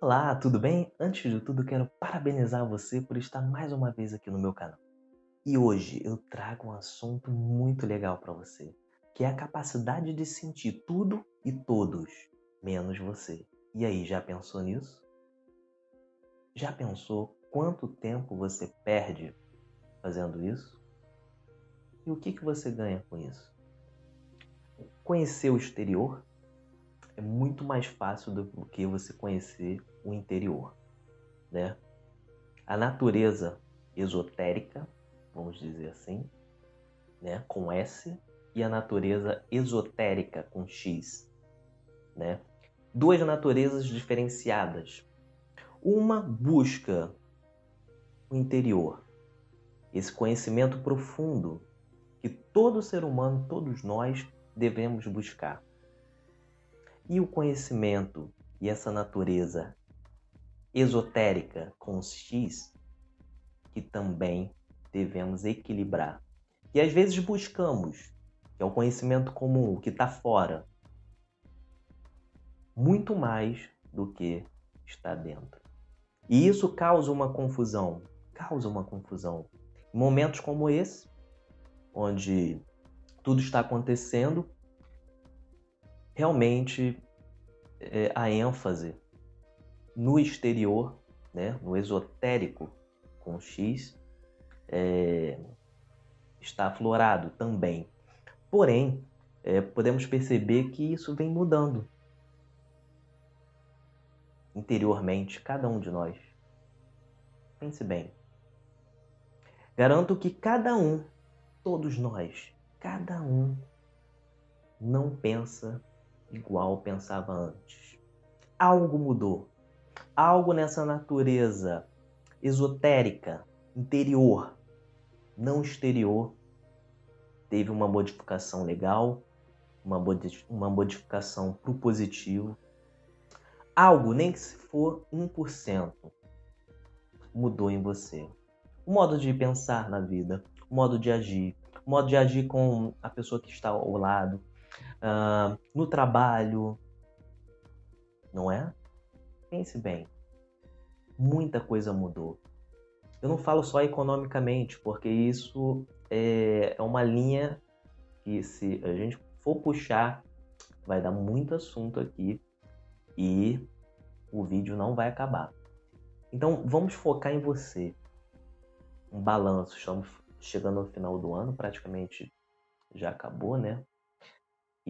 Olá, tudo bem? Antes de tudo, quero parabenizar você por estar mais uma vez aqui no meu canal. E hoje eu trago um assunto muito legal para você, que é a capacidade de sentir tudo e todos, menos você. E aí, já pensou nisso? Já pensou quanto tempo você perde fazendo isso? E o que, que você ganha com isso? Conhecer o exterior é muito mais fácil do que você conhecer o interior, né? A natureza esotérica, vamos dizer assim, né, com S, e a natureza esotérica com X, né? Duas naturezas diferenciadas. Uma busca o interior, esse conhecimento profundo que todo ser humano, todos nós devemos buscar. E o conhecimento e essa natureza esotérica com X que também devemos equilibrar. E às vezes buscamos, que é o conhecimento comum, o que está fora, muito mais do que está dentro. E isso causa uma confusão, causa uma confusão. Em momentos como esse, onde tudo está acontecendo, realmente é, a ênfase no exterior, né, no esotérico com X, é, está aflorado também. Porém, é, podemos perceber que isso vem mudando interiormente, cada um de nós. Pense bem. Garanto que cada um, todos nós, cada um, não pensa igual pensava antes. Algo mudou. Algo nessa natureza esotérica, interior, não exterior, teve uma modificação legal, uma, uma modificação para o positivo. Algo, nem que se for 1%, mudou em você. O modo de pensar na vida, o modo de agir, o modo de agir com a pessoa que está ao lado, uh, no trabalho, não é? Pense bem, muita coisa mudou. Eu não falo só economicamente, porque isso é, é uma linha que, se a gente for puxar, vai dar muito assunto aqui e o vídeo não vai acabar. Então vamos focar em você. Um balanço. Estamos chegando ao final do ano, praticamente já acabou, né?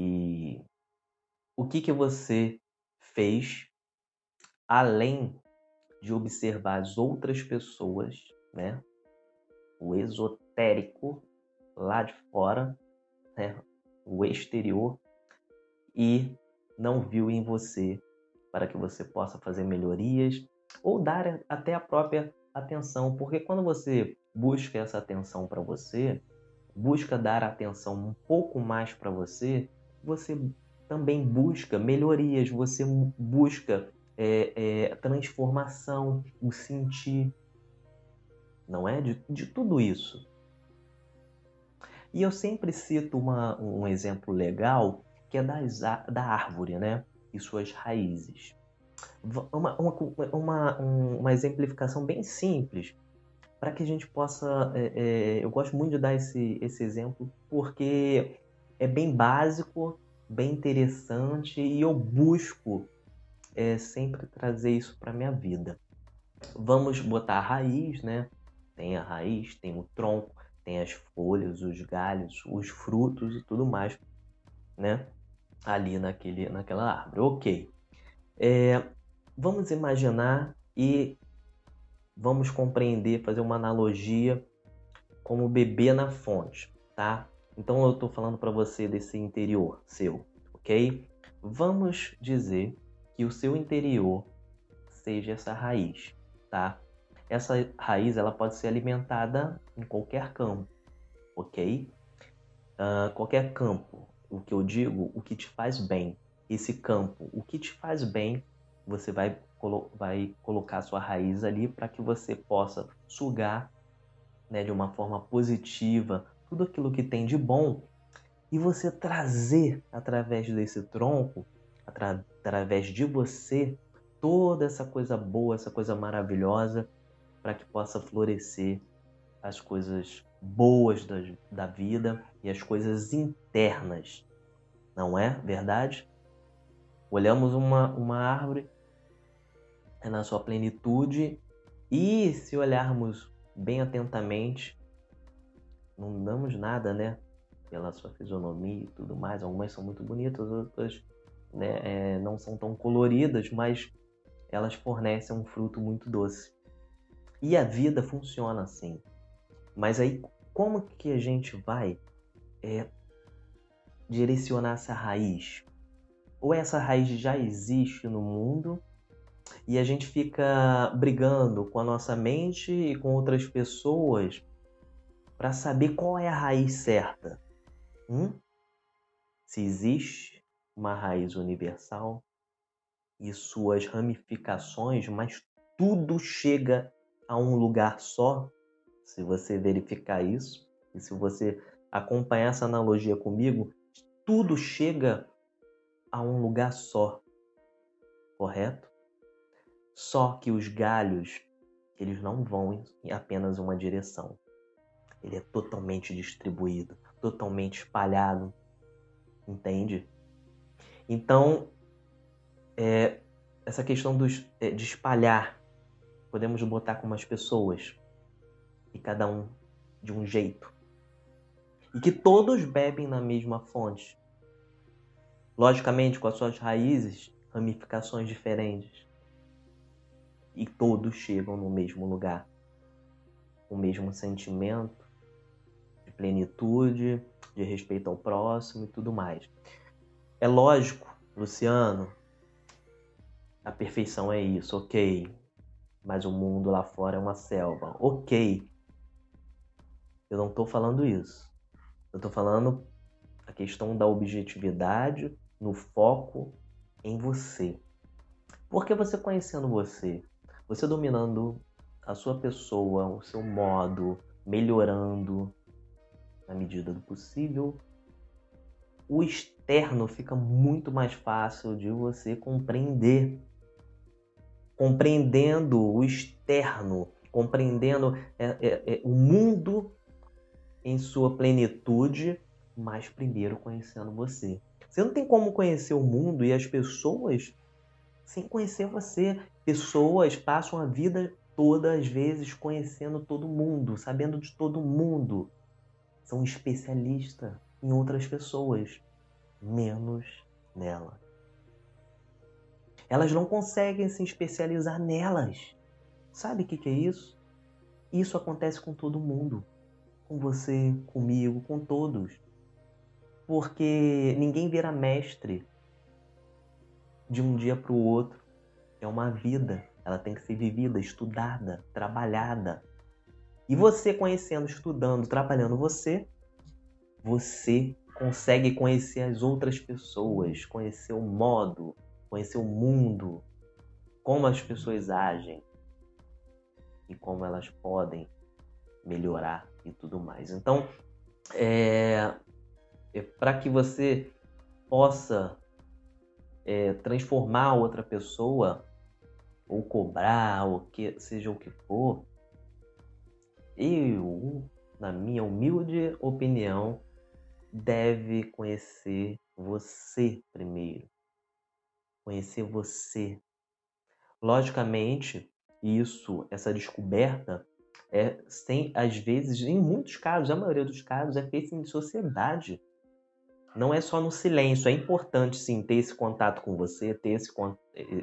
E o que, que você fez além de observar as outras pessoas, né? O esotérico lá de fora, né? o exterior, e não viu em você para que você possa fazer melhorias ou dar até a própria atenção, porque quando você busca essa atenção para você, busca dar atenção um pouco mais para você, você também busca melhorias, você busca é, é, transformação, o sentir, não é? De, de tudo isso. E eu sempre cito uma, um exemplo legal que é das, da árvore, né? E suas raízes. Uma, uma, uma, uma exemplificação bem simples para que a gente possa. É, é, eu gosto muito de dar esse, esse exemplo porque é bem básico, bem interessante e eu busco é, sempre trazer isso para minha vida. Vamos botar a raiz, né? Tem a raiz, tem o tronco, tem as folhas, os galhos, os frutos e tudo mais, né? Ali naquele, naquela árvore. Ok. É, vamos imaginar e vamos compreender, fazer uma analogia como bebê na fonte, tá? Então eu estou falando para você desse interior seu, ok? Vamos dizer que o seu interior seja essa raiz, tá? Essa raiz ela pode ser alimentada em qualquer campo, ok? Uh, qualquer campo, o que eu digo, o que te faz bem. Esse campo, o que te faz bem, você vai, colo vai colocar sua raiz ali para que você possa sugar né, de uma forma positiva tudo aquilo que tem de bom e você trazer através desse tronco, atra através de você, toda essa coisa boa, essa coisa maravilhosa, para que possa florescer as coisas boas da, da vida e as coisas internas. Não é verdade? Olhamos uma, uma árvore é na sua plenitude e se olharmos bem atentamente, não damos nada, né? Pela sua fisionomia e tudo mais. Algumas são muito bonitas, outras né, é, não são tão coloridas, mas elas fornecem um fruto muito doce. E a vida funciona assim. Mas aí, como que a gente vai é, direcionar essa raiz? Ou essa raiz já existe no mundo e a gente fica brigando com a nossa mente e com outras pessoas para saber qual é a raiz certa. Hum? Se existe uma raiz universal e suas ramificações, mas tudo chega a um lugar só, se você verificar isso, e se você acompanhar essa analogia comigo, tudo chega a um lugar só, correto? Só que os galhos, eles não vão em apenas uma direção. Ele é totalmente distribuído, totalmente espalhado, entende? Então, é, essa questão dos, é, de espalhar, podemos botar como as pessoas, e cada um de um jeito. E que todos bebem na mesma fonte. Logicamente, com as suas raízes, ramificações diferentes e todos chegam no mesmo lugar. O mesmo sentimento plenitude, de respeito ao próximo e tudo mais. É lógico, Luciano, a perfeição é isso, ok. Mas o mundo lá fora é uma selva, ok. Eu não estou falando isso. Eu estou falando a questão da objetividade no foco em você. Porque você conhecendo você, você dominando a sua pessoa, o seu modo, melhorando na medida do possível, o externo fica muito mais fácil de você compreender. Compreendendo o externo, compreendendo é, é, é, o mundo em sua plenitude, mas primeiro conhecendo você. Você não tem como conhecer o mundo e as pessoas sem conhecer você. Pessoas passam a vida toda, às vezes, conhecendo todo mundo, sabendo de todo mundo. São especialistas em outras pessoas, menos nela. Elas não conseguem se especializar nelas. Sabe o que, que é isso? Isso acontece com todo mundo. Com você, comigo, com todos. Porque ninguém vira mestre de um dia para o outro. É uma vida, ela tem que ser vivida, estudada, trabalhada. E você conhecendo, estudando, trabalhando você, você consegue conhecer as outras pessoas, conhecer o modo, conhecer o mundo, como as pessoas agem e como elas podem melhorar e tudo mais. Então, é, é para que você possa é, transformar outra pessoa ou cobrar, ou que seja o que for, eu, na minha humilde opinião, deve conhecer você primeiro. Conhecer você. Logicamente, isso, essa descoberta, é, tem, às vezes, em muitos casos, a maioria dos casos, é feita em sociedade não é só no silêncio. É importante sim ter esse contato com você, ter esse,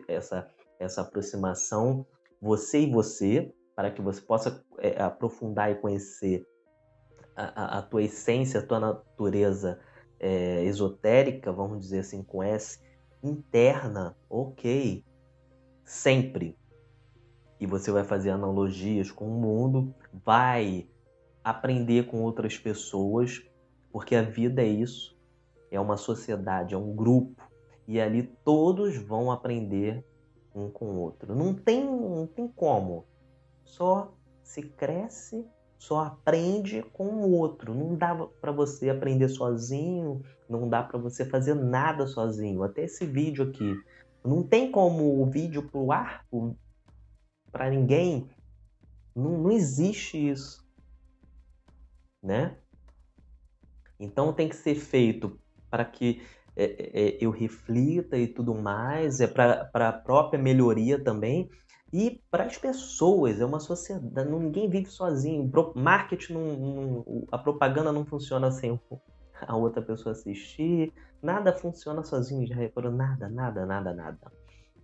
essa, essa aproximação, você e você, para que você possa é, aprofundar e conhecer a, a, a, tua essência, a tua natureza é, esotérica, vamos dizer assim, com S, interna, ok, sempre. E você vai fazer analogias com o mundo, vai aprender com outras pessoas, porque a vida é isso é uma sociedade, é um grupo, e ali todos vão aprender um com o outro. Não tem, não tem como. Só se cresce, só aprende com o outro. Não dá para você aprender sozinho, não dá para você fazer nada sozinho. Até esse vídeo aqui, Não tem como o vídeo pro ar, para ninguém. Não, não existe isso. Né? Então tem que ser feito para que é, é, é, eu reflita e tudo mais, é para a própria melhoria também e para as pessoas. É uma sociedade, ninguém vive sozinho. Marketing, não, não, a propaganda não funciona sem a outra pessoa assistir. Nada funciona sozinho, já reparou? Nada, nada, nada, nada.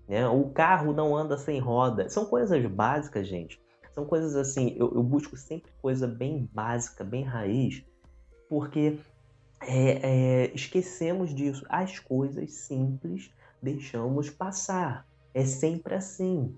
Né? O carro não anda sem roda. São coisas básicas, gente. São coisas assim, eu, eu busco sempre coisa bem básica, bem raiz, porque é, é, esquecemos disso. As coisas simples deixamos passar. É sempre assim.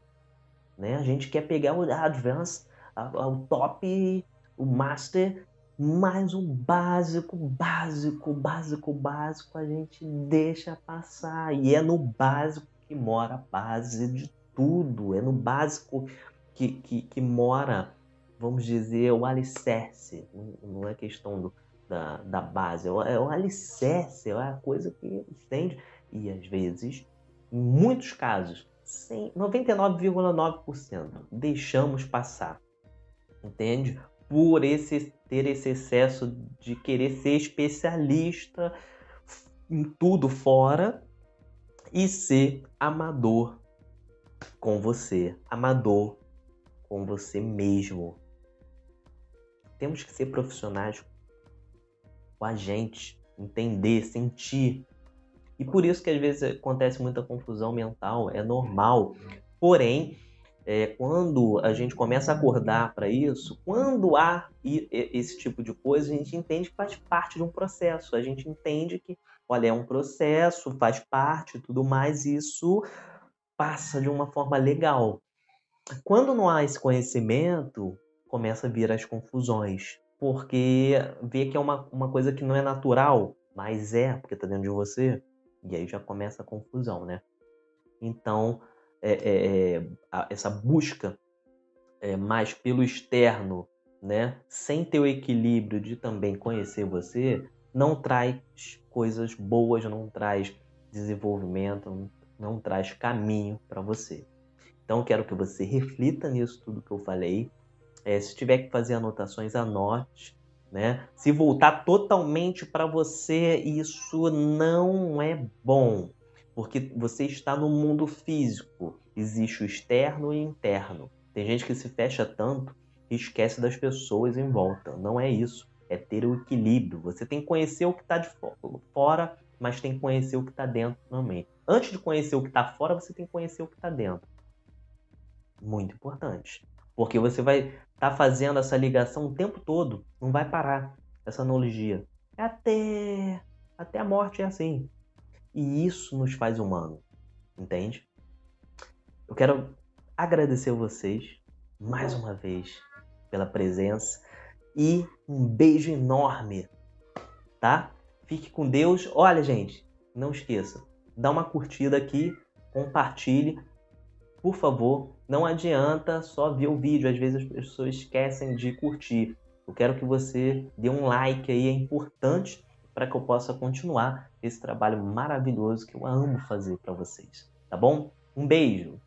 Né? A gente quer pegar o advanced, o top, o master, mas o básico, básico, básico, básico a gente deixa passar. E é no básico que mora a base de tudo. É no básico que, que, que mora, vamos dizer, o alicerce. Não é questão do, da, da base, é o, é o alicerce, é a coisa que estende. E às vezes, em muitos casos, 99,9% deixamos passar. Entende? Por esse ter esse excesso de querer ser especialista em tudo fora e ser amador com você, amador com você mesmo. Temos que ser profissionais com a gente, entender, sentir. E por isso que às vezes acontece muita confusão mental, é normal. Porém, é, quando a gente começa a acordar para isso, quando há esse tipo de coisa, a gente entende que faz parte de um processo. A gente entende que, olha, é um processo, faz parte, tudo mais, isso passa de uma forma legal. Quando não há esse conhecimento, começa a vir as confusões porque vê que é uma, uma coisa que não é natural, mas é, porque tá dentro de você, e aí já começa a confusão, né? Então, é, é, é a, essa busca é, mais pelo externo, né, sem ter o equilíbrio de também conhecer você, não traz coisas boas, não traz desenvolvimento, não, não traz caminho para você. Então, quero que você reflita nisso tudo que eu falei, é, se tiver que fazer anotações, anote. Né? Se voltar totalmente para você, isso não é bom, porque você está no mundo físico. Existe o externo e o interno. Tem gente que se fecha tanto e esquece das pessoas em volta. Não é isso. É ter o equilíbrio. Você tem que conhecer o que está de fora, mas tem que conhecer o que está dentro também. Antes de conhecer o que está fora, você tem que conhecer o que está dentro. Muito importante. Porque você vai estar tá fazendo essa ligação o tempo todo, não vai parar essa analogia. Até, até a morte é assim. E isso nos faz humano, entende? Eu quero agradecer vocês mais uma vez pela presença e um beijo enorme, tá? Fique com Deus. Olha, gente, não esqueça, dá uma curtida aqui, compartilhe por favor, não adianta só ver o vídeo, às vezes as pessoas esquecem de curtir. Eu quero que você dê um like aí, é importante para que eu possa continuar esse trabalho maravilhoso que eu amo fazer para vocês, tá bom? Um beijo.